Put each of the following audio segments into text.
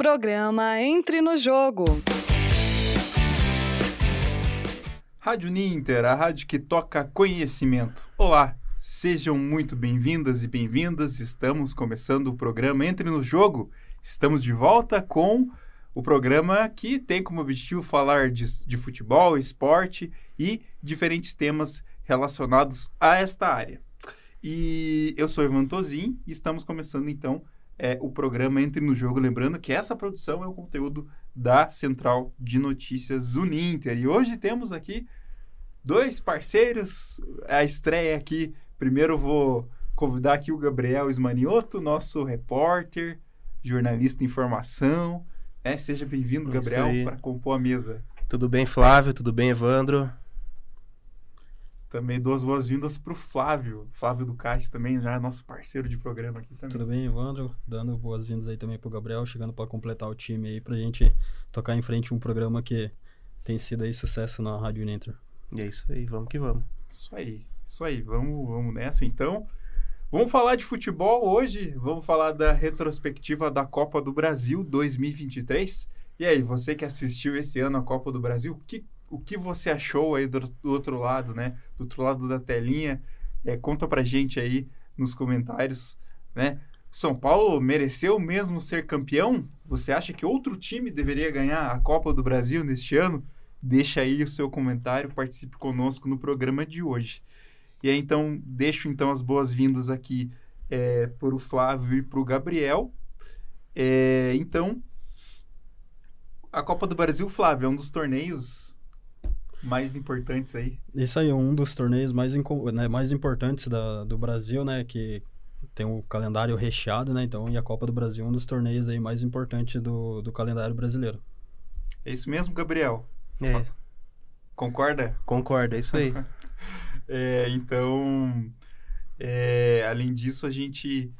Programa Entre no Jogo. Rádio Ninter, a rádio que toca conhecimento. Olá, sejam muito bem-vindas e bem-vindas. Estamos começando o programa Entre no Jogo. Estamos de volta com o programa que tem como objetivo falar de, de futebol, esporte e diferentes temas relacionados a esta área. E eu sou Ivan Tozin e estamos começando então é, o programa Entre no Jogo. Lembrando que essa produção é o conteúdo da Central de Notícias Uninter. E hoje temos aqui dois parceiros, a estreia aqui. Primeiro vou convidar aqui o Gabriel Esmanioto, nosso repórter, jornalista em formação. É, seja bem-vindo, Gabriel, para compor a mesa. Tudo bem, Flávio? Tudo bem, Evandro? Também duas boas-vindas para o Flávio, Flávio Ducati também, já é nosso parceiro de programa aqui também. Tudo bem, Evandro? Dando boas-vindas aí também para o Gabriel, chegando para completar o time aí, para a gente tocar em frente um programa que tem sido aí sucesso na Rádio Ninter. E é isso aí, vamos que vamos. Isso aí, isso aí, vamos, vamos nessa então. Vamos falar de futebol hoje, vamos falar da retrospectiva da Copa do Brasil 2023. E aí, você que assistiu esse ano a Copa do Brasil, que o que você achou aí do, do outro lado, né? Do outro lado da telinha. É, conta pra gente aí nos comentários, né? São Paulo mereceu mesmo ser campeão? Você acha que outro time deveria ganhar a Copa do Brasil neste ano? Deixa aí o seu comentário, participe conosco no programa de hoje. E aí, então, deixo então as boas-vindas aqui é, para o Flávio e para o Gabriel. É, então, a Copa do Brasil, Flávio, é um dos torneios mais importantes aí. Isso aí é um dos torneios mais, né, mais importantes da, do Brasil, né? Que tem um calendário recheado, né? Então, e a Copa do Brasil é um dos torneios aí mais importantes do, do calendário brasileiro. É isso mesmo, Gabriel? É. Concorda? Concordo, é isso aí. é, então, é, além disso, a gente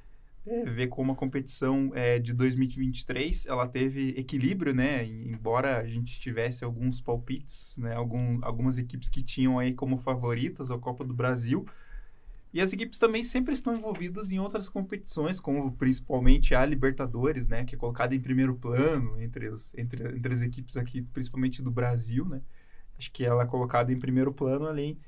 é, ver como a competição é, de 2023 ela teve equilíbrio, né? Embora a gente tivesse alguns palpites, né? Algum, algumas equipes que tinham aí como favoritas a Copa do Brasil. E as equipes também sempre estão envolvidas em outras competições, como principalmente a Libertadores, né? Que é colocada em primeiro plano entre as, entre, entre as equipes aqui, principalmente do Brasil, né? Acho que ela é colocada em primeiro plano, além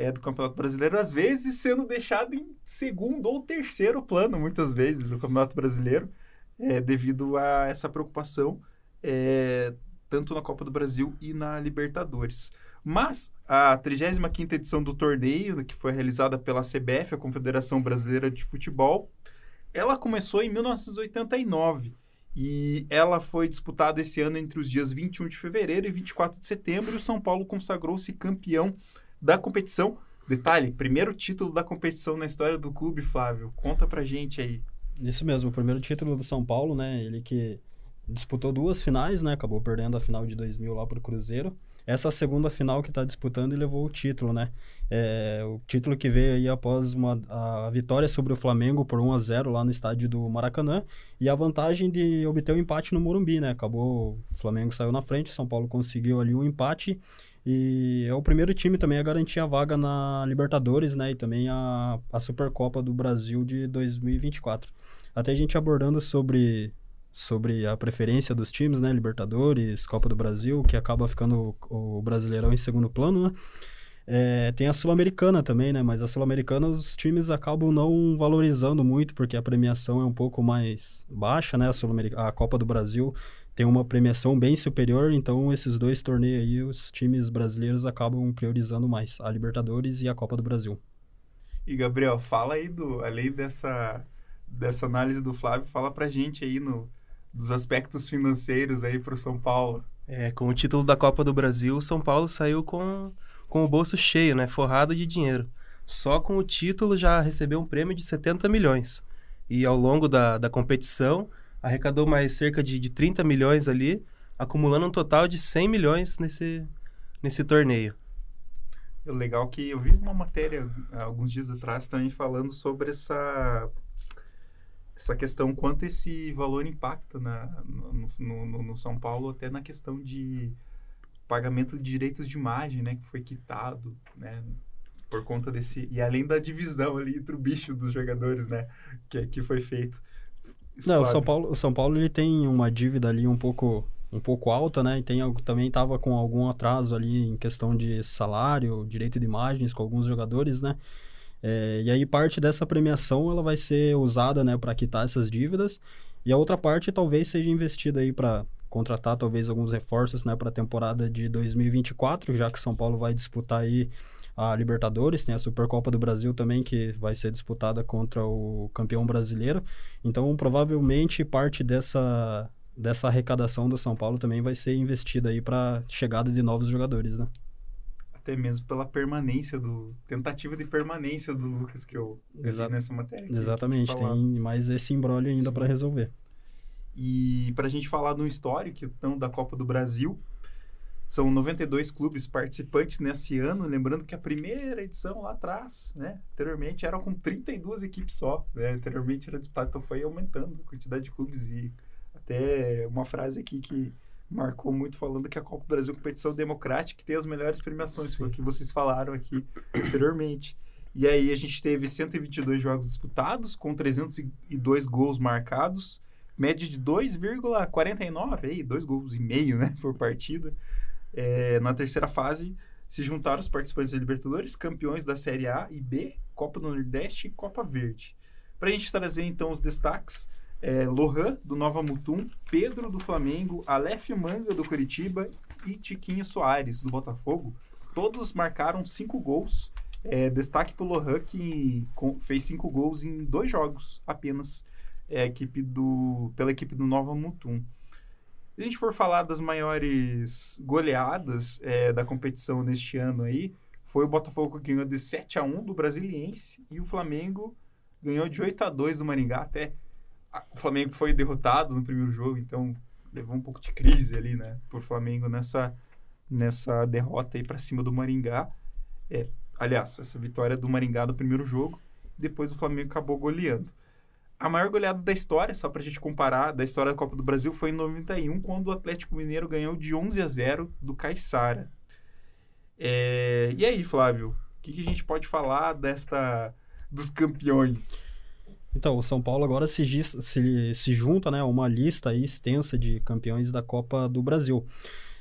é, do Campeonato Brasileiro, às vezes sendo deixado em segundo ou terceiro plano, muitas vezes, no Campeonato Brasileiro, é, devido a essa preocupação, é, tanto na Copa do Brasil e na Libertadores. Mas a 35ª edição do torneio, que foi realizada pela CBF, a Confederação Brasileira de Futebol, ela começou em 1989 e ela foi disputada esse ano entre os dias 21 de fevereiro e 24 de setembro e o São Paulo consagrou-se campeão da competição. Detalhe, primeiro título da competição na história do clube, Flávio. Conta pra gente aí. Isso mesmo, o primeiro título do São Paulo, né? Ele que disputou duas finais, né? Acabou perdendo a final de 2000 lá pro Cruzeiro. Essa segunda final que está disputando e levou o título, né? É, o título que veio aí após uma, a vitória sobre o Flamengo por 1 a 0 lá no estádio do Maracanã e a vantagem de obter o um empate no Morumbi, né? Acabou, o Flamengo saiu na frente, São Paulo conseguiu ali um empate e é o primeiro time também a garantir a vaga na Libertadores, né? E também a, a Supercopa do Brasil de 2024. Até a gente abordando sobre, sobre a preferência dos times, né? Libertadores, Copa do Brasil, que acaba ficando o, o Brasileirão em segundo plano, né? É, tem a Sul-Americana também, né? Mas a Sul-Americana os times acabam não valorizando muito, porque a premiação é um pouco mais baixa, né? A, a Copa do Brasil tem uma premiação bem superior, então esses dois torneios aí, os times brasileiros acabam priorizando mais, a Libertadores e a Copa do Brasil. E Gabriel, fala aí do, além dessa, dessa análise do Flávio, fala pra gente aí no, dos aspectos financeiros aí pro São Paulo. É, com o título da Copa do Brasil, o São Paulo saiu com, com o bolso cheio, né, forrado de dinheiro. Só com o título já recebeu um prêmio de 70 milhões. E ao longo da, da competição, arrecadou mais cerca de, de 30 milhões ali, acumulando um total de 100 milhões nesse, nesse torneio. É legal que eu vi uma matéria alguns dias atrás também falando sobre essa essa questão quanto esse valor impacta na, no, no, no, São Paulo até na questão de pagamento de direitos de imagem, né, que foi quitado, né, por conta desse e além da divisão ali entre o bicho dos jogadores, né, que que foi feito Não, o? São Paulo, o São Paulo ele tem uma dívida ali um pouco um pouco alta, né? E tem algo- também estava com algum atraso ali em questão de salário, direito de imagens com alguns jogadores, né? É, e aí parte dessa premiação ela vai ser usada, né, para quitar essas dívidas e a outra parte talvez seja investida aí para contratar talvez alguns reforços, né, para a temporada de 2024, já que São Paulo vai disputar aí a Libertadores, tem a Supercopa do Brasil também que vai ser disputada contra o campeão brasileiro. Então, provavelmente parte dessa dessa arrecadação do São Paulo também vai ser investida aí para chegada de novos jogadores, né? Até mesmo pela permanência do... Tentativa de permanência do Lucas que eu Exato. nessa matéria. Exatamente, tem mais esse embrólio ainda para resolver. E para a gente falar de um histórico então, da Copa do Brasil, são 92 clubes participantes nesse ano. Lembrando que a primeira edição lá atrás, né, anteriormente, era com 32 equipes só. Né, anteriormente era disputado, então foi aumentando a quantidade de clubes. E até uma frase aqui que marcou muito falando que a Copa do Brasil é uma competição democrática que tem as melhores premiações, foi o que vocês falaram aqui anteriormente. E aí a gente teve 122 jogos disputados, com 302 gols marcados, média de 2,49, aí, dois gols e meio, né, por partida. É, na terceira fase, se juntaram os participantes da Libertadores, campeões da Série A e B, Copa do Nordeste e Copa Verde. Para a gente trazer, então, os destaques, é, Lohan, do Nova Mutum, Pedro, do Flamengo, Aleph Manga, do Curitiba e Tiquinho Soares, do Botafogo, todos marcaram cinco gols. É, destaque para o Lohan, que fez cinco gols em dois jogos apenas é, equipe do, pela equipe do Nova Mutum. Se a gente for falar das maiores goleadas é, da competição neste ano aí, foi o Botafogo que ganhou de 7 a 1 do Brasiliense e o Flamengo ganhou de 8 a 2 do Maringá. Até o Flamengo foi derrotado no primeiro jogo, então levou um pouco de crise ali, né, por Flamengo nessa nessa derrota aí para cima do Maringá. É, aliás, essa vitória do Maringá do primeiro jogo, depois o Flamengo acabou goleando. A maior goleada da história, só pra gente comparar, da história da Copa do Brasil, foi em 91, quando o Atlético Mineiro ganhou de 11 a 0 do Caiçara. É, E aí, Flávio, o que, que a gente pode falar desta dos campeões? Então, o São Paulo agora se, se, se junta né, a uma lista extensa de campeões da Copa do Brasil.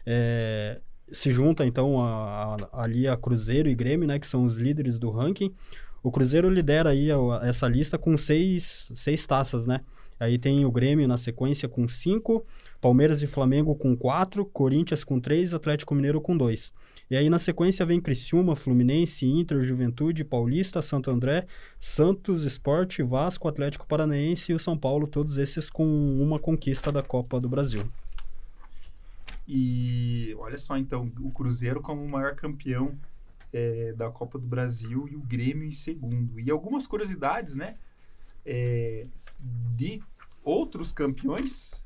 É, se junta, então, a- a- ali a Cruzeiro e Grêmio, né, que são os líderes do ranking. O Cruzeiro lidera aí essa lista com seis, seis taças, né? Aí tem o Grêmio na sequência com cinco, Palmeiras e Flamengo com quatro, Corinthians com três, Atlético Mineiro com dois. E aí na sequência vem Criciúma, Fluminense, Inter, Juventude, Paulista, Santo André, Santos, Sport, Vasco, Atlético Paranaense e o São Paulo, todos esses com uma conquista da Copa do Brasil. E olha só, então, o Cruzeiro como o maior campeão é, da Copa do Brasil e o Grêmio em segundo. E algumas curiosidades, né? é, de outros campeões.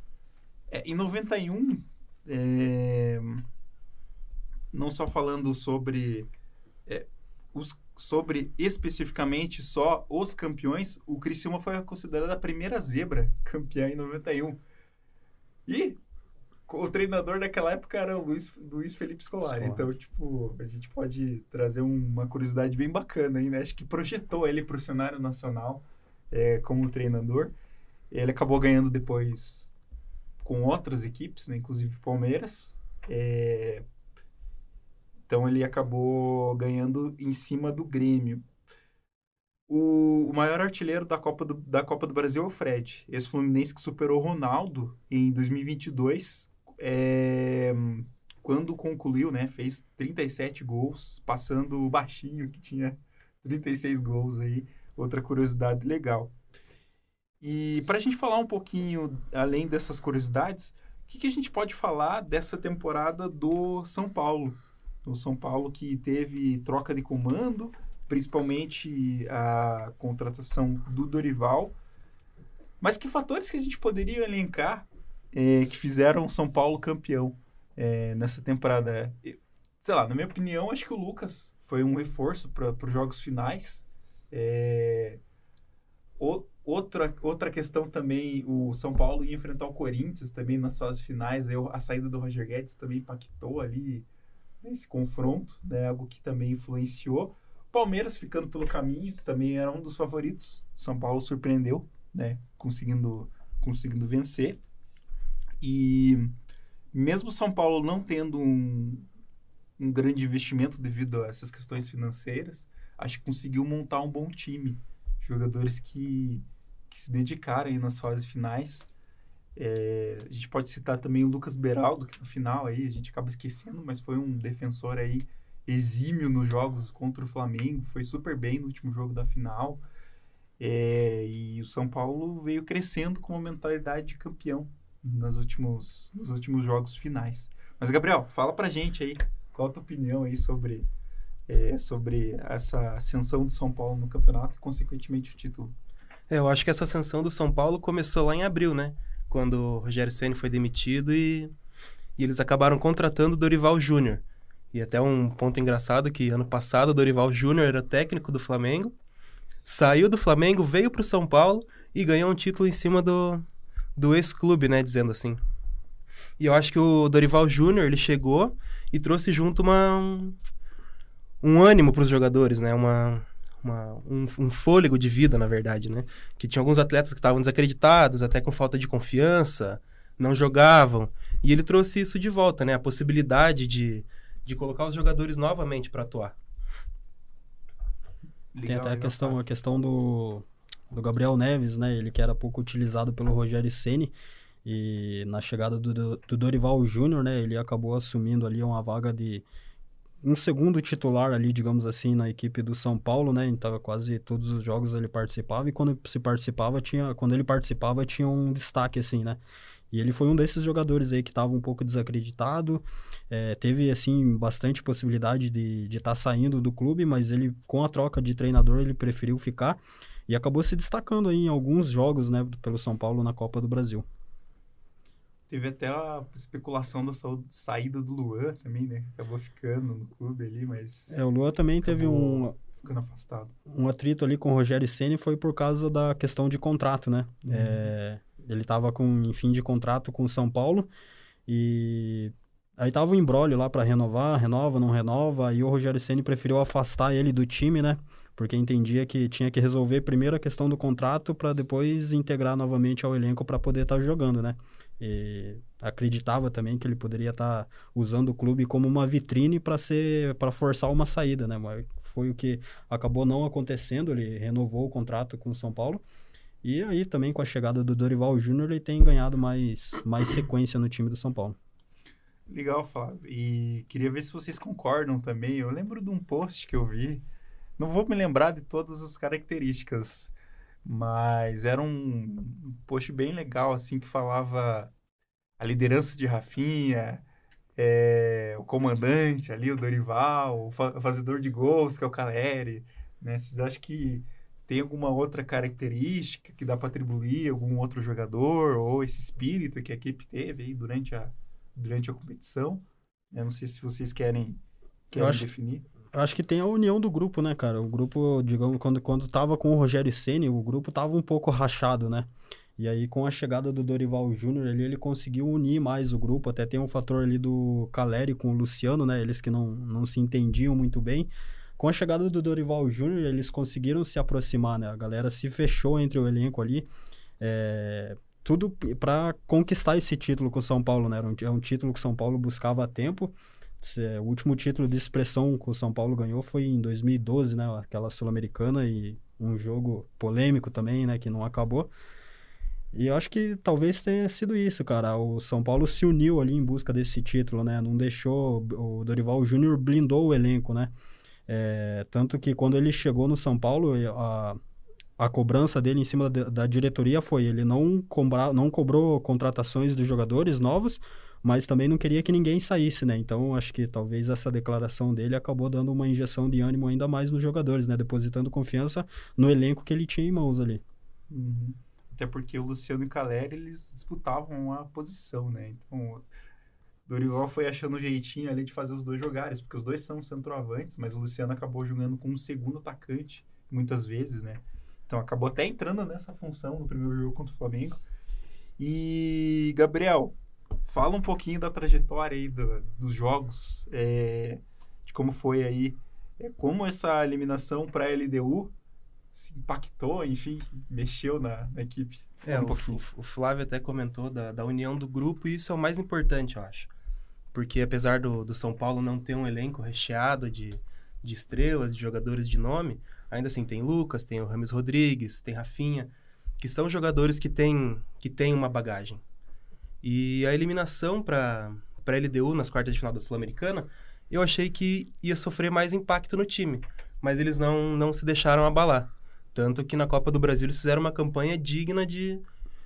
É, em 91, é, não só falando sobre é, os sobre especificamente só os campeões, o Criciúma foi considerada a primeira zebra campeã em 91. E o treinador daquela época era o Luiz, Luiz Felipe Scolari. Então, tipo, a gente pode trazer uma curiosidade bem bacana aí, né? Acho que projetou ele para o cenário nacional é, como treinador. Ele acabou ganhando depois com outras equipes, né? inclusive Palmeiras. É, Então ele acabou ganhando em cima do Grêmio. O, o maior artilheiro da Copa, do, da Copa do Brasil é o Fred. Esse Fluminense que superou o Ronaldo em 2022, é, quando concluiu, né? Fez 37 gols, passando o baixinho que tinha 36 gols aí. Outra curiosidade legal. E para a gente falar um pouquinho, além dessas curiosidades, o que, que a gente pode falar dessa temporada do São Paulo? O São Paulo que teve troca de comando, principalmente a contratação do Dorival. Mas que fatores que a gente poderia elencar que fizeram São Paulo campeão eh, nessa temporada? Sei lá, na minha opinião, acho que o Lucas foi um reforço para os jogos finais. É, o- outra, outra questão também, o São Paulo ia enfrentar o Corinthians também nas fases finais. A saída do Roger Guedes também impactou ali nesse confronto, né? Algo que também influenciou. Palmeiras ficando pelo caminho, que também era um dos favoritos. São Paulo surpreendeu, né? Conseguindo conseguindo vencer. E mesmo São Paulo não tendo um, um grande investimento devido a essas questões financeiras, acho que conseguiu montar um bom time. Jogadores que, que se dedicaram aí nas fases finais. É, a gente pode citar também o Lucas Beraldo, que no final aí a gente acaba esquecendo, mas foi um defensor aí exímio nos jogos contra o Flamengo, foi super bem no último jogo da final. É, e o São Paulo veio crescendo com uma mentalidade de campeão nos últimos, nos últimos jogos finais. Mas, Gabriel, fala pra gente aí, qual a tua opinião aí sobre, é, sobre essa ascensão do São Paulo no campeonato e, consequentemente, o título? É, eu acho que essa ascensão do São Paulo começou lá em abril, né? Quando o Rogério Ceni foi demitido e, e eles acabaram contratando o Dorival Júnior. E até um ponto engraçado que ano passado o Dorival Júnior era técnico do Flamengo, saiu do Flamengo, veio para o São Paulo e ganhou um título em cima do, do ex-clube, né, dizendo assim. E eu acho que o Dorival Júnior, ele chegou e trouxe junto uma, um, um ânimo para os jogadores, né, uma, uma um, um, fôlego de vida, na verdade, né, que tinha alguns atletas que estavam desacreditados, até com falta de confiança, não jogavam, e ele trouxe isso de volta, né, a possibilidade de de colocar os jogadores novamente para atuar. Legal, Tem até a questão, a questão do, do Gabriel Neves, né? Ele que era pouco utilizado pelo Rogério Ceni e na chegada do, do, do Dorival Júnior, né? Ele acabou assumindo ali uma vaga de um segundo titular ali, digamos assim, na equipe do São Paulo, né? Então quase todos os jogos ele participava e quando se participava tinha, quando ele participava tinha um destaque assim, né? E ele foi um desses jogadores aí que estava um pouco desacreditado, é, teve, assim, bastante possibilidade de estar tá saindo do clube, mas ele, com a troca de treinador, ele preferiu ficar e acabou se destacando aí em alguns jogos, né, pelo São Paulo na Copa do Brasil. Teve até a especulação da saída do Luan também, né? Acabou ficando no clube ali, mas... É, o Luan também teve um... Ficando afastado. Um atrito ali com o Rogério Ceni foi por causa da questão de contrato, né? Uhum. É ele estava com em fim de contrato com o São Paulo e aí tava um embrólio lá para renovar, renova, não renova, aí o Rogério Ceni preferiu afastar ele do time, né? Porque entendia que tinha que resolver primeiro a questão do contrato para depois integrar novamente ao elenco para poder estar tá jogando, né? E acreditava também que ele poderia estar tá usando o clube como uma vitrine para ser para forçar uma saída, né? Mas foi o que acabou não acontecendo, ele renovou o contrato com o São Paulo e aí também com a chegada do Dorival Júnior ele tem ganhado mais, mais sequência no time do São Paulo. Legal, Flávio. E queria ver se vocês concordam também. Eu lembro de um post que eu vi. Não vou me lembrar de todas as características, mas era um post bem legal, assim, que falava a liderança de Rafinha, é, o comandante ali, o Dorival, o fazedor de gols, que é o Caleri, né? Vocês acham que tem alguma outra característica que dá para atribuir algum outro jogador ou esse espírito que a equipe teve aí durante a, durante a competição? Eu não sei se vocês querem, querem eu acho, definir. Acho que tem a união do grupo, né, cara? O grupo, digamos, quando, quando tava com o Rogério Ceni, o grupo tava um pouco rachado, né? E aí, com a chegada do Dorival Júnior, ele, ele conseguiu unir mais o grupo. Até tem um fator ali do Caleri com o Luciano, né? Eles que não, não se entendiam muito bem. Com a chegada do Dorival Júnior, eles conseguiram se aproximar, né? A galera se fechou entre o elenco ali. É, tudo para conquistar esse título com o São Paulo, né? É um título que o São Paulo buscava há tempo. O último título de expressão que o São Paulo ganhou foi em 2012, né? Aquela Sul-Americana e um jogo polêmico também, né? Que não acabou. E eu acho que talvez tenha sido isso, cara. O São Paulo se uniu ali em busca desse título, né? Não deixou... O Dorival Júnior blindou o elenco, né? É, tanto que quando ele chegou no São Paulo, a, a cobrança dele em cima da, da diretoria foi ele não, cobrar, não cobrou contratações dos jogadores novos, mas também não queria que ninguém saísse, né? Então, acho que talvez essa declaração dele acabou dando uma injeção de ânimo ainda mais nos jogadores, né? Depositando confiança no elenco que ele tinha em mãos ali. Uhum. Até porque o Luciano e o Caleri, eles disputavam a posição, né? Então, Dorival foi achando um jeitinho ali de fazer os dois jogares, porque os dois são centroavantes, mas o Luciano acabou jogando com um segundo atacante, muitas vezes, né? Então acabou até entrando nessa função no primeiro jogo contra o Flamengo. E, Gabriel, fala um pouquinho da trajetória aí do, dos jogos, é, de como foi aí, é, como essa eliminação para a LDU se impactou, enfim, mexeu na, na equipe? É, um o, o- Flávio até comentou da, da união do grupo e isso é o mais importante, eu acho. Porque apesar do, do São Paulo não ter um elenco recheado de, de estrelas, de jogadores de nome, ainda assim tem Lucas, tem o Rames Rodrigues, tem Rafinha, que são jogadores que têm, que têm uma bagagem. E a eliminação para a LDU nas quartas de final da Sul-Americana, eu achei que ia sofrer mais impacto no time, mas eles não, não se deixaram abalar. Tanto que na Copa do Brasil eles fizeram uma campanha digna de,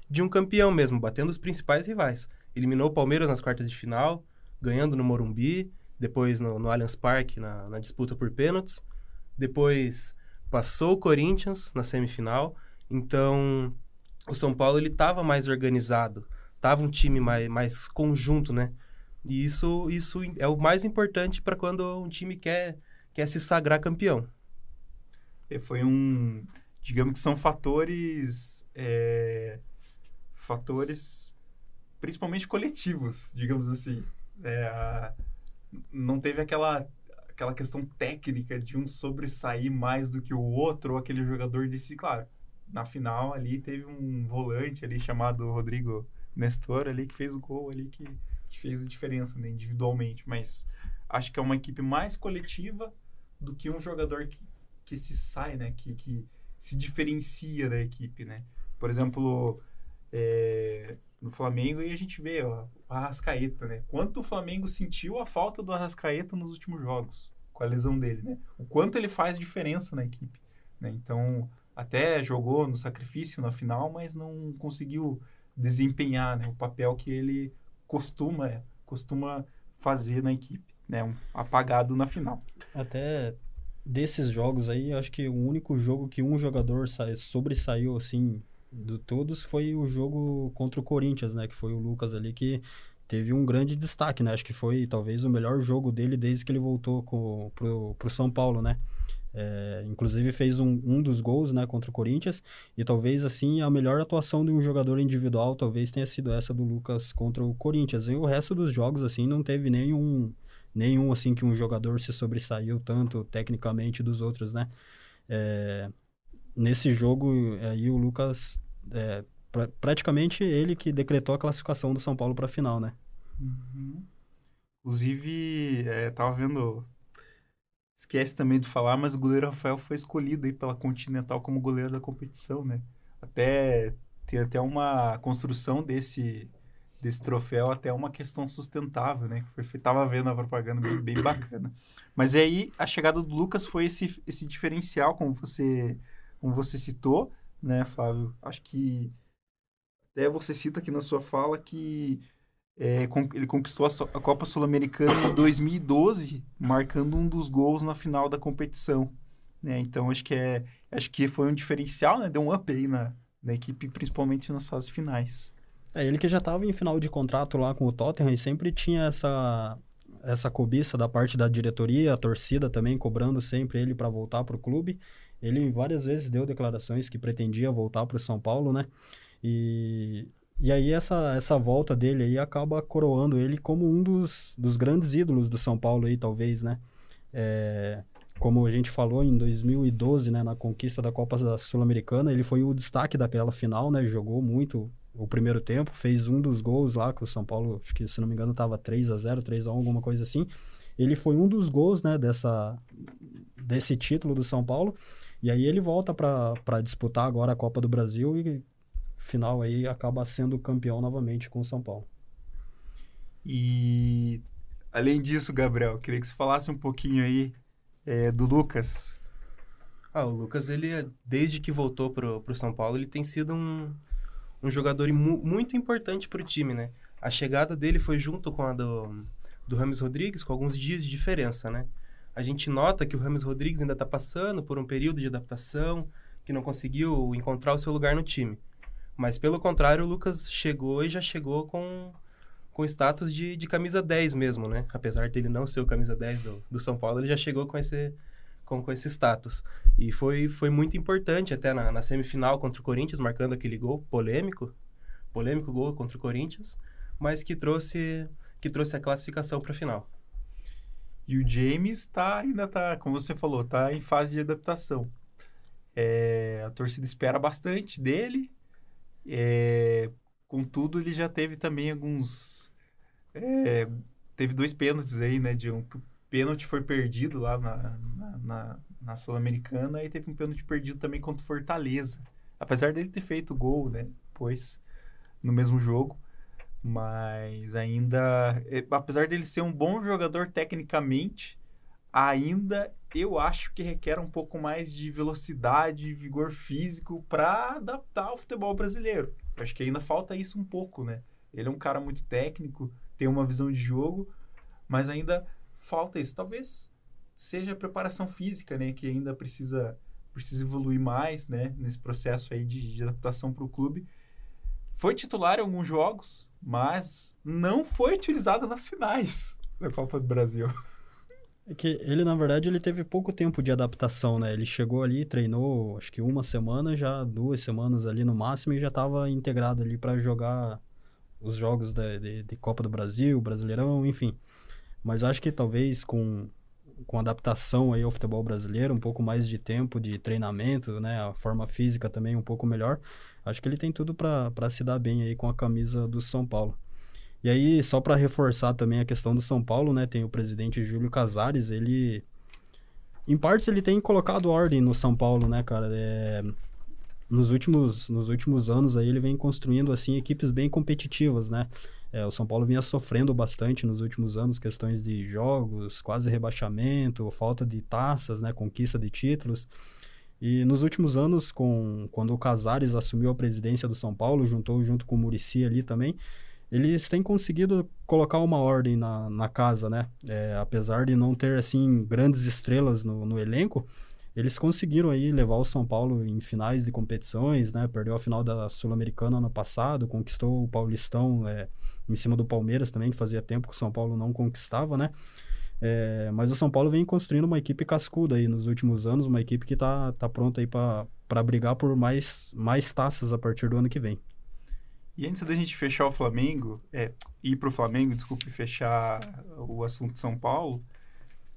de um campeão mesmo, batendo os principais rivais. Eliminou o Palmeiras nas quartas de final, ganhando no Morumbi, depois no, no Allianz Parque na, na disputa por pênaltis. Depois passou o Corinthians na semifinal. Então o São Paulo ele estava mais organizado, tava um time mais, mais conjunto, né? E isso, isso é o mais importante para quando um time quer, quer se sagrar campeão. E Foi um. Digamos que são fatores. é, fatores principalmente coletivos, digamos assim. É, a- não teve aquela, aquela questão técnica de um sobressair mais do que o outro, ou aquele jogador de si. Claro, na final ali teve um volante ali chamado Rodrigo Nestor ali que fez o gol ali que, que fez a diferença né, individualmente. Mas acho que é uma equipe mais coletiva do que um jogador que, que se sai, né? Que, que se diferencia da equipe, né? Por exemplo, é, no Flamengo aí a gente vê ó, o Arrascaeta, né? Quanto o Flamengo sentiu a falta do Arrascaeta nos últimos jogos, com a lesão dele, né? O quanto ele faz diferença na equipe, né? Então, até jogou no sacrifício na final, mas não conseguiu desempenhar né, o papel que ele costuma, costuma fazer na equipe, né? Um apagado na final. Até desses jogos aí, acho que o único jogo que um jogador sa- sobressaiu, assim, de todos foi o jogo contra o Corinthians, né? Que foi o Lucas ali que teve um grande destaque, né? Acho que foi talvez o melhor jogo dele desde que ele voltou com, pro, pro São Paulo, né? É, inclusive fez um, um dos gols, né, contra o Corinthians e talvez assim a melhor atuação de um jogador individual talvez tenha sido essa do Lucas contra o Corinthians. E o resto dos jogos assim não teve nenhum nenhum assim que um jogador se sobressaiu tanto tecnicamente dos outros, né? É, nesse jogo aí o Lucas é, pra- praticamente ele que decretou a classificação do São Paulo para a final, né? Uhum. Inclusive, é, tava vendo. Esquece também de falar, mas o goleiro Rafael foi escolhido aí pela Continental como goleiro da competição, né? Até tem até uma construção desse desse troféu, até uma questão sustentável, né? Que foi, vendo a propaganda bem, bem bacana. Mas aí a chegada do Lucas foi esse esse diferencial, como você como você citou, né, Flávio? Acho que até você cita aqui na sua fala que é, ele conquistou a Copa Sul-Americana em 2012, marcando um dos gols na final da competição. né? Então acho que é, acho que foi um diferencial, né? Deu um up aí na, na equipe, principalmente nas fases finais. É, ele que já estava em final de contrato lá com o Tottenham e sempre tinha essa essa cobiça da parte da diretoria, a torcida também cobrando sempre ele para voltar para o clube. Ele várias vezes deu declarações que pretendia voltar para o São Paulo, né? E, e aí essa, essa volta dele aí acaba coroando ele como um dos, dos grandes ídolos do São Paulo aí, talvez, né? É, como a gente falou em 2012, né, na conquista da Copa Sul-Americana, ele foi o destaque daquela final, né? Jogou muito o primeiro tempo, fez um dos gols lá que o São Paulo, acho que se não me engano estava 3 a 0, 3 a 1, alguma coisa assim. Ele foi um dos gols, né, dessa desse título do São Paulo. E aí ele volta para disputar agora a Copa do Brasil e final aí acaba sendo campeão novamente com o São Paulo. E além disso, Gabriel, queria que você falasse um pouquinho aí é, do Lucas. Ah, o Lucas, ele, desde que voltou pro, pro São Paulo, ele tem sido um, um jogador mu- muito importante pro time, né? A chegada dele foi junto com a do, do Rames Rodrigues, com alguns dias de diferença, né? A gente nota que o Rames Rodrigues ainda tá passando por um período de adaptação, que não conseguiu encontrar o seu lugar no time. Mas, pelo contrário, o Lucas chegou e já chegou com, com status de, de camisa 10 mesmo, né? Apesar dele não ser o camisa 10 do, do São Paulo, ele já chegou com esse, com, com esse status. E foi, foi muito importante até na, na semifinal contra o Corinthians, marcando aquele gol polêmico, polêmico gol contra o Corinthians, mas que trouxe, que trouxe a classificação para a final. E o James tá, ainda tá, como você falou, tá em fase de adaptação. É, a torcida espera bastante dele. É, contudo, ele já teve também alguns. é, teve dois pênaltis aí, né? De um, que o pênalti foi perdido lá na, na, na, na Sul-Americana e teve um pênalti perdido também contra o Fortaleza. Apesar dele ter feito gol, né? Depois, no mesmo jogo. Mas ainda, é, apesar dele ser um bom jogador tecnicamente, ainda eu acho que requer um pouco mais de velocidade e vigor físico para adaptar ao futebol brasileiro. Eu acho que ainda falta isso um pouco, né? Ele é um cara muito técnico, tem uma visão de jogo, mas ainda falta isso. Talvez seja a preparação física, né? Que ainda precisa, precisa evoluir mais, né? Nesse processo aí de, de adaptação para o clube. Foi titular em alguns jogos, mas não foi utilizado nas finais da Copa do Brasil. É que ele, na verdade, ele teve pouco tempo de adaptação, né? Ele chegou ali, treinou, acho que uma semana, já duas semanas ali no máximo, e já estava integrado ali para jogar os jogos de, de, de, Copa do Brasil, Brasileirão, enfim. Mas acho que talvez com, com adaptação aí ao futebol brasileiro, um pouco mais de tempo de treinamento, né? A forma física também um pouco melhor. Acho que ele tem tudo para se dar bem aí com a camisa do São Paulo. E aí, só para reforçar também a questão do São Paulo, né? Tem o presidente Júlio Casares, ele... Em partes, ele tem colocado ordem no São Paulo, né, cara? É... Nos, últimos, nos últimos anos aí, ele vem construindo, assim, equipes bem competitivas, né? É, o São Paulo vinha sofrendo bastante nos últimos anos, questões de jogos, quase rebaixamento, falta de taças, né? Conquista de títulos. E nos últimos anos, com, quando o Casares assumiu a presidência do São Paulo, juntou junto com o Murici ali também, eles têm conseguido colocar uma ordem na, na casa, né? É, apesar de não ter, assim, grandes estrelas no, no elenco, eles conseguiram aí levar o São Paulo em finais de competições, né? Perdeu a final da Sul-Americana ano passado, conquistou o Paulistão é, em cima do Palmeiras também, que fazia tempo que o São Paulo não conquistava, né? É, mas o São Paulo vem construindo uma equipe cascuda aí nos últimos anos, uma equipe que tá, tá pronta aí para brigar por mais, mais taças a partir do ano que vem. E antes da gente fechar o Flamengo, é, ir para o Flamengo, desculpe, fechar o assunto São Paulo,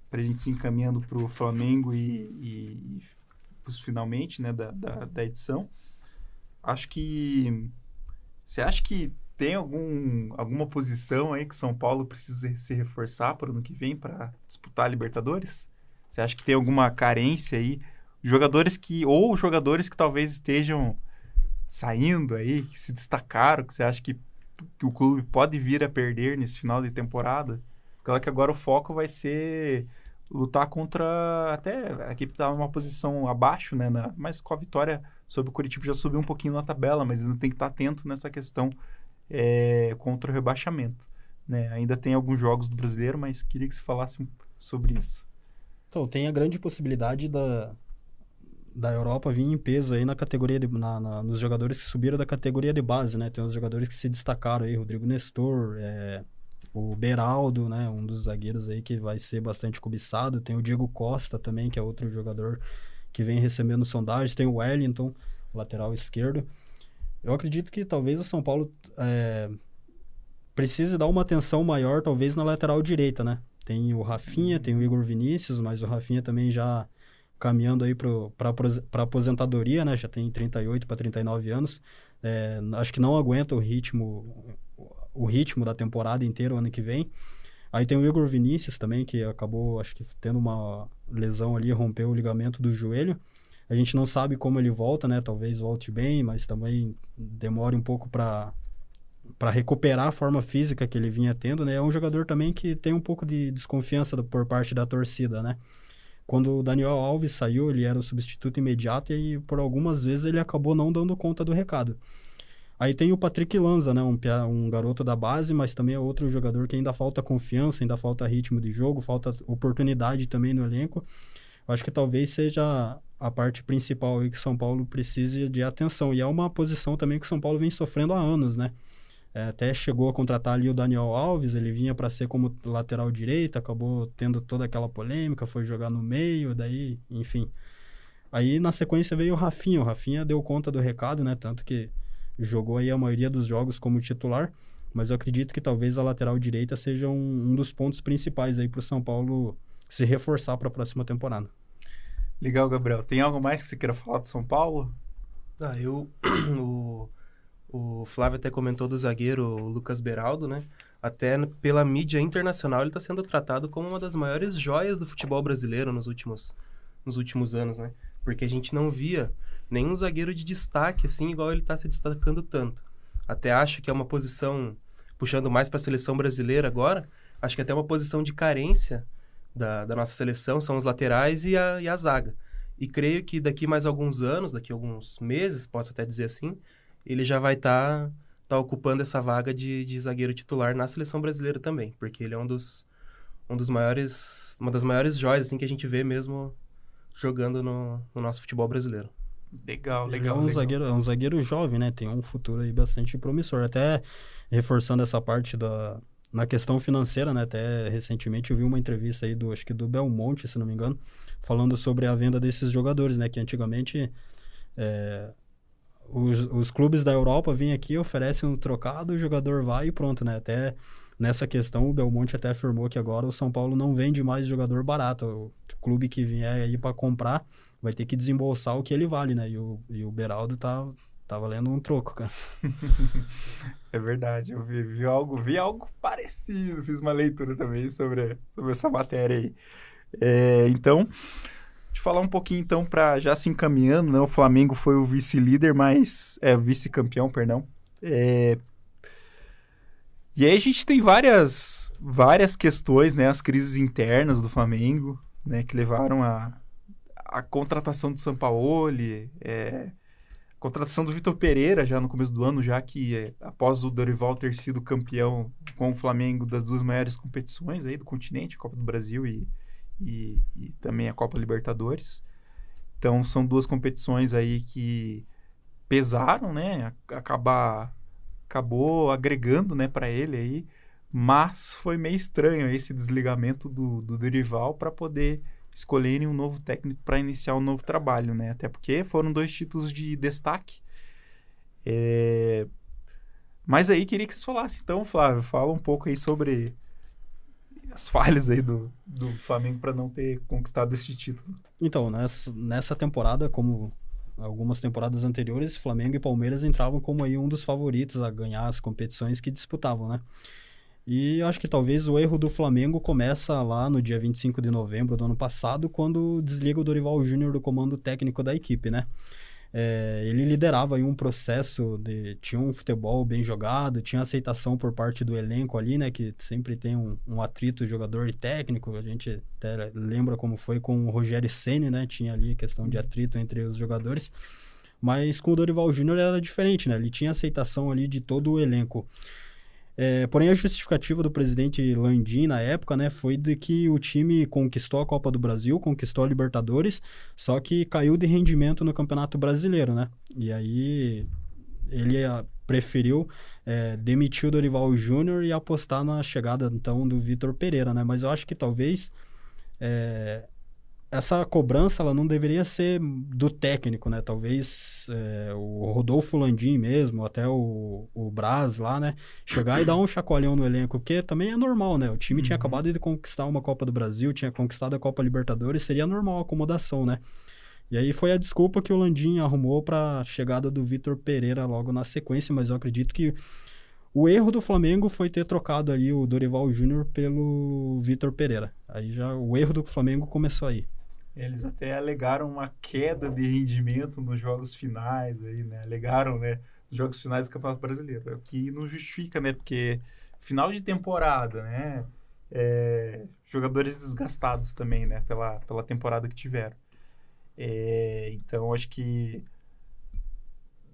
para a gente se encaminhando para o Flamengo e, e, e finalmente né, da, da, da, edição, acho que. Você acha que tem algum, alguma posição aí que São Paulo precisa se reforçar para o ano que vem para disputar a Libertadores? Você acha que tem alguma carência aí? Jogadores que. Ou jogadores que talvez estejam saindo aí, que se destacaram, que você acha que, que o clube pode vir a perder nesse final de temporada? Claro que agora o foco vai ser lutar contra até a equipe está numa posição abaixo, né? Na, mas com a vitória sobre o Curitiba já subiu um pouquinho na tabela, mas ainda tem que estar atento nessa questão é, contra o rebaixamento. Né? Ainda tem alguns jogos do brasileiro, mas queria que você falasse sobre isso. Então, tem a grande possibilidade da, da Europa vir em peso aí na categoria de, na, na, nos jogadores que subiram da categoria de base, né? Tem os jogadores que se destacaram aí, Rodrigo Nestor, é, o Beraldo, né? Um dos zagueiros aí que vai ser bastante cobiçado. Tem o Diego Costa também, que é outro jogador que vem recebendo sondagens. Tem o Wellington, lateral esquerdo. Eu acredito que talvez o São Paulo é, precise dar uma atenção maior, talvez na lateral direita, né? Tem o Rafinha, tem o Igor Vinícius, mas o Rafinha também já caminhando aí para aposentadoria, né? Já tem 38 para 39 anos. É, acho que não aguenta o ritmo o ritmo da temporada inteira o ano que vem. Aí tem o Igor Vinícius também, que acabou, acho que tendo uma lesão ali, rompeu o ligamento do joelho. A gente não sabe como ele volta, né? Talvez volte bem, mas também demore um pouco para para recuperar a forma física que ele vinha tendo, né? É um jogador também que tem um pouco de desconfiança por parte da torcida, né? Quando o Daniel Alves saiu, ele era o substituto imediato e por algumas vezes ele acabou não dando conta do recado. Aí tem o Patrick Lanza, né? Um, um garoto da base, mas também é outro jogador que ainda falta confiança, ainda falta ritmo de jogo, falta oportunidade também no elenco. Eu acho que talvez seja a parte principal aí que São Paulo precise de atenção. E é uma posição também que São Paulo vem sofrendo há anos, né? É, até chegou a contratar ali o Daniel Alves, ele vinha para ser como lateral direito, acabou tendo toda aquela polêmica, foi jogar no meio, daí, enfim. Aí na sequência veio o Rafinha, o Rafinha deu conta do recado, né? Tanto que jogou aí a maioria dos jogos como titular, mas eu acredito que talvez a lateral direita seja um, um dos pontos principais aí para o São Paulo se reforçar para a próxima temporada. Legal, Gabriel. Tem algo mais que você queira falar do São Paulo? Ah, eu. O, o Flávio até comentou do zagueiro Lucas Beraldo, né? Até pela mídia internacional ele está sendo tratado como uma das maiores joias do futebol brasileiro nos últimos, nos últimos anos, né? Porque a gente não via nenhum zagueiro de destaque assim, igual ele está se destacando tanto. Até acho que é uma posição, puxando mais para a seleção brasileira agora, acho que até uma posição de carência da, da nossa seleção são os laterais e a, e a zaga. E creio que daqui mais alguns anos, daqui alguns meses, posso até dizer assim, ele já vai estar tá, ocupando essa vaga de, de zagueiro titular na seleção brasileira também, porque ele é um dos, um dos maiores, uma das maiores joias assim que a gente vê mesmo jogando no, no nosso futebol brasileiro. Legal, legal. é um legal. zagueiro, é um zagueiro jovem, né? Tem um futuro aí bastante promissor. Até reforçando essa parte da na questão financeira, né? Até recentemente eu vi uma entrevista aí do acho que do Belmonte, se não me engano, falando sobre a venda desses jogadores, né? Que antigamente é, os, os clubes da Europa vêm aqui, oferecem um trocado, o jogador vai e pronto, né? Até nessa questão o Belmonte até afirmou que agora o São Paulo não vende mais jogador barato. O clube que vier aí para comprar vai ter que desembolsar o que ele vale, né? E o, e o Beraldo tá, tá valendo um troco, cara. É verdade, eu vi, vi algo, vi algo parecido, fiz uma leitura também sobre, sobre essa matéria aí. É, então, de falar um pouquinho então para já se encaminhando, né? O Flamengo foi o vice-líder, mas é vice-campeão, perdão. É, e aí a gente tem várias várias questões, né? As crises internas do Flamengo, né? Que levaram a, a contratação do Sampaoli, é, contratação do Vitor Pereira já no começo do ano, já que é, após o Dorival ter sido campeão com o Flamengo das duas maiores competições aí do continente, a Copa do Brasil e, e, e também a Copa Libertadores. Então são duas competições aí que pesaram, né? Acabar acabou agregando, né, para ele aí, mas foi meio estranho esse desligamento do, do Dorival para poder escolherem um novo técnico para iniciar um novo trabalho, né? Até porque foram dois títulos de destaque. É... Mas aí queria que vocês falassem, então, Flávio, fala um pouco aí sobre as falhas aí do, do Flamengo para não ter conquistado esse título. Então, nessa, nessa temporada, como algumas temporadas anteriores, Flamengo e Palmeiras entravam como aí um dos favoritos a ganhar as competições que disputavam, né? E acho que talvez o erro do Flamengo começa lá no dia 25 de novembro do ano passado, quando desliga o Dorival Júnior do comando técnico da equipe, né? É, ele liderava aí um processo de tinha um futebol bem jogado, tinha aceitação por parte do elenco ali, né? Que sempre tem um, um atrito jogador e técnico. A gente até lembra como foi com o Rogério Ceni, né? Tinha ali questão de atrito entre os jogadores. Mas com o Dorival Júnior era diferente, né? Ele tinha aceitação ali de todo o elenco. É, porém, a justificativa do presidente Landim na época, né, foi de que o time conquistou a Copa do Brasil, conquistou a Libertadores, só que caiu de rendimento no Campeonato Brasileiro, né? E aí ele a, preferiu é, demitir o Dorival Júnior e apostar na chegada então do Vitor Pereira, né? Mas eu acho que talvez é, essa cobrança ela não deveria ser do técnico, né? Talvez é, o Rodolfo Landim mesmo, até o, o Braz lá, né? Chegar e dar um chacoalhão no elenco, porque também é normal, né? O time tinha Uhum. acabado de conquistar uma Copa do Brasil, tinha conquistado a Copa Libertadores, seria normal a acomodação, né? E aí foi a desculpa que o Landim arrumou para a chegada do Vitor Pereira logo na sequência, mas eu acredito que o erro do Flamengo foi ter trocado ali o Dorival Júnior pelo Vitor Pereira. Aí já o erro do Flamengo começou aí. Eles até alegaram uma queda de rendimento nos jogos finais aí, né? Alegaram, né, nos jogos finais do Campeonato Brasileiro, o que não justifica, né? Porque final de temporada, né? É, jogadores desgastados também, né? Pela, pela temporada que tiveram. É, então, acho que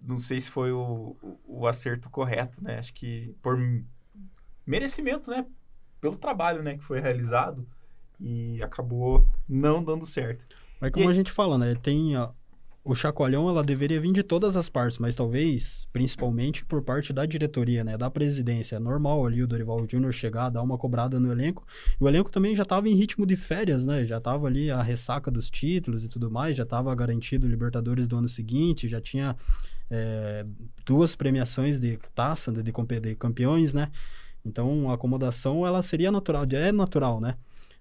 não sei se foi o, o, o acerto correto, né? Acho que por merecimento, né? Pelo trabalho, né? Que foi realizado e acabou não dando certo. Mas como E- a gente fala, né? Tem a- o chacoalhão, ela deveria vir de todas as partes, mas talvez, principalmente por parte da diretoria, né? Da presidência. É normal ali o Dorival Júnior chegar, dar uma cobrada no elenco. E o elenco também já estava em ritmo de férias, né? Já estava ali a ressaca dos títulos e tudo mais, já estava garantido o Libertadores do ano seguinte, já tinha é, duas premiações de taça, de, de, compe- de campeões, né? Então, a acomodação, ela seria natural, é natural, né?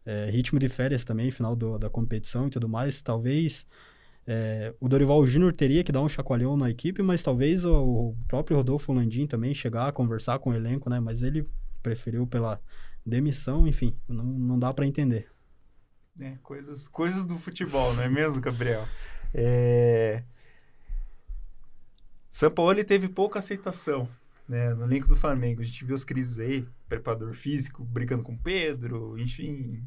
É, ritmo de férias também, final do, da competição e tudo mais. Talvez é, o Dorival Júnior teria que dar um chacoalhão na equipe, mas talvez o, o, próprio Rodolfo Landim também chegar a conversar com o elenco, né? Mas ele preferiu pela demissão, enfim, não, não dá para entender. É, coisas, coisas do futebol, não é mesmo, Gabriel? É... Sampaoli teve pouca aceitação né, no elenco do Flamengo. A gente viu as crises aí, preparador físico brigando com o Pedro, enfim.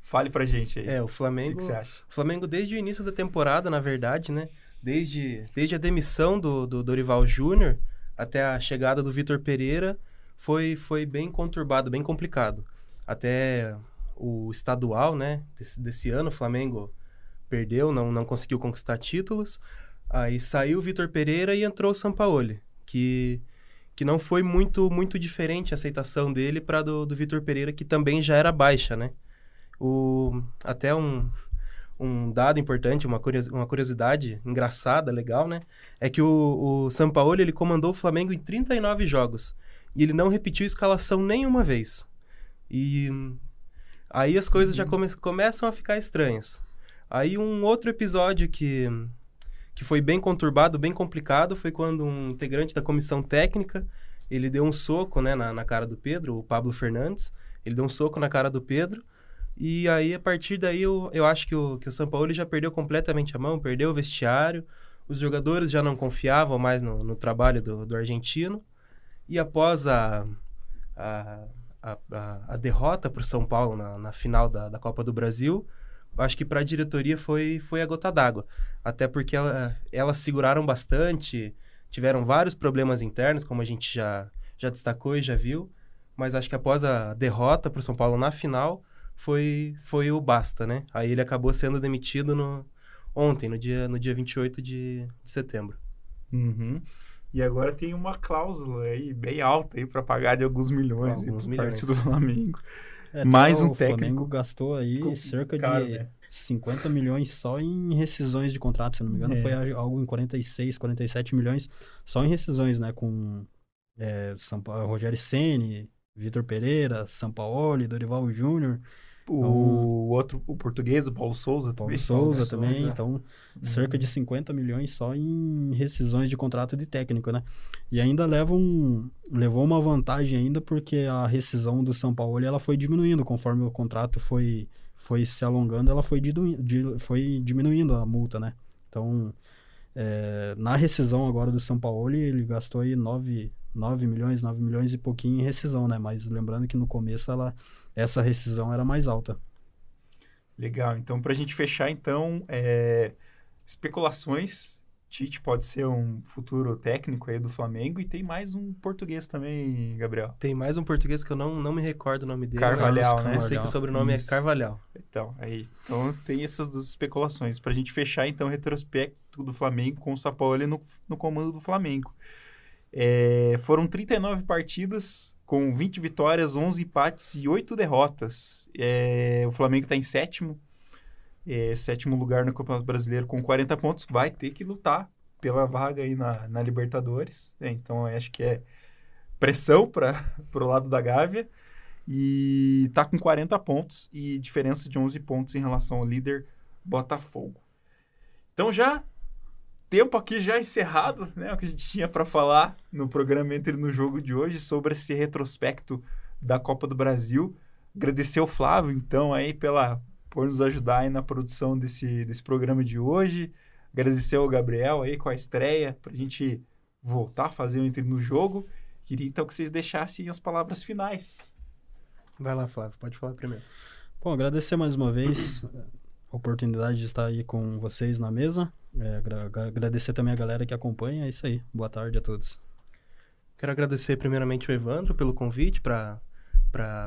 Fale pra gente aí. É, o Flamengo. O que, você acha? O Flamengo, desde o início da temporada, na verdade, né? Desde, desde a demissão do, do Dorival Júnior até a chegada do Vitor Pereira, foi, foi bem conturbado, bem complicado. Até o estadual, né? Desse, desse ano, o Flamengo perdeu, não, não conseguiu conquistar títulos. Aí saiu o Vitor Pereira e entrou o Sampaoli, que, que não foi muito muito diferente a aceitação dele para do, do Vitor Pereira, que também já era baixa, né? O, até um, um dado importante, uma, uma curiosidade engraçada, legal, né? É que o, o Sampaoli, ele comandou o Flamengo em 39 jogos. E ele não repetiu escalação nenhuma vez. E aí as coisas já come, começam a ficar estranhas. Aí um outro episódio que, que foi bem conturbado, bem complicado, foi quando um integrante da comissão técnica, ele deu um soco né, na, na cara do Pedro, o Pablo Fernandes, ele deu um soco na cara do Pedro, e aí a partir daí eu, eu acho que o, que o São Paulo já perdeu completamente a mão, perdeu o vestiário, os jogadores já não confiavam mais no, no trabalho do, do argentino, e após a, a, a, a derrota para o São Paulo na, na final da, da Copa do Brasil, acho que para a diretoria foi, foi a gota d'água. Até porque ela, elas seguraram bastante, tiveram vários problemas internos, como a gente já, já destacou e já viu. Mas acho que após a derrota para o São Paulo na final, foi, foi o basta, né? Aí ele acabou sendo demitido no, ontem, no dia, no dia 28 de, de setembro. Uhum. E agora tem uma cláusula aí bem alta aí para pagar de alguns milhões alguns milhões. parte do Flamengo. É, Mais um o técnico. O Flamengo gastou aí com, cerca cara, de né? 50 milhões só em rescisões de contrato, se não me engano, é. foi algo em 46, 47 milhões só em rescisões, né, com é, São Paulo, Rogério Ceni, Vitor Pereira, Sampaoli, Dorival Júnior. O então, outro, o português, o Paulo Souza Paulo também. Souza Paulo também, Souza. então uhum. cerca de 50 milhões só em rescisões de contrato de técnico, né? E ainda leva um, levou uma vantagem ainda porque a rescisão do São Paulo ela foi diminuindo conforme o contrato foi, foi se alongando, ela foi, foi diminuindo a multa, né? Então, é, na rescisão agora do São Paulo, ele gastou aí 9, 9 milhões, 9 milhões e pouquinho em rescisão, né? Mas lembrando que no começo ela, essa rescisão era mais alta. Legal. Então, para a gente fechar, então, é, especulações. Tite pode ser um futuro técnico aí do Flamengo e tem mais um português também, Gabriel. Tem mais um português que eu não, não me recordo o nome dele. Carvalhal, né? Eu sei que o sobrenome é Isso. é Carvalhal. Então, aí. Então tem essas duas especulações. Para a gente fechar, então, o retrospecto do Flamengo com o Sapaoli no, no comando do Flamengo. É, foram 39 partidas com 20 vitórias, 11 empates e 8 derrotas. É, o Flamengo está em sétimo, é, sétimo lugar no Campeonato Brasileiro com 40 pontos. Vai ter que lutar pela vaga aí na, na Libertadores. É, então, acho que é pressão para o lado da Gávea. E está com 40 pontos e diferença de 11 pontos em relação ao líder Botafogo. Então já tempo aqui já encerrado, né? O que a gente tinha para falar no programa Entre no Jogo de hoje sobre esse retrospecto da Copa do Brasil. Agradecer ao Flávio, então, aí pela por nos ajudar aí na produção desse, desse programa de hoje. Agradecer ao Gabriel aí com a estreia, para a gente voltar a fazer o Entre no Jogo. Queria então que vocês deixassem as palavras finais. Vai lá, Flávio, pode falar primeiro. Bom, agradecer mais uma vez a oportunidade de estar aí com vocês na mesa. É, agradecer também a galera que acompanha. É isso aí. Boa tarde a todos. Quero agradecer primeiramente o Evandro pelo convite para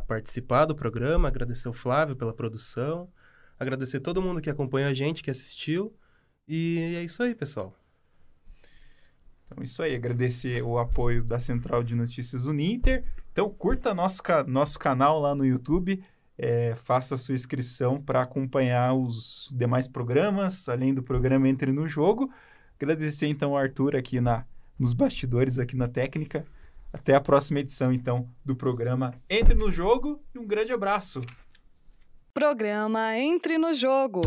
participar do programa, agradecer o Flávio pela produção, agradecer todo mundo que acompanha a gente, que assistiu. E é isso aí, pessoal. Então, isso aí. Agradecer o apoio da Central de Notícias Uninter. Então, curta nosso, nosso canal lá no YouTube é, faça sua inscrição para acompanhar os demais programas, além do programa Entre no Jogo. Agradecer então ao Arthur aqui na, nos bastidores, aqui na técnica. Até a próxima edição, então, do programa Entre no Jogo e um grande abraço. Programa Entre no Jogo.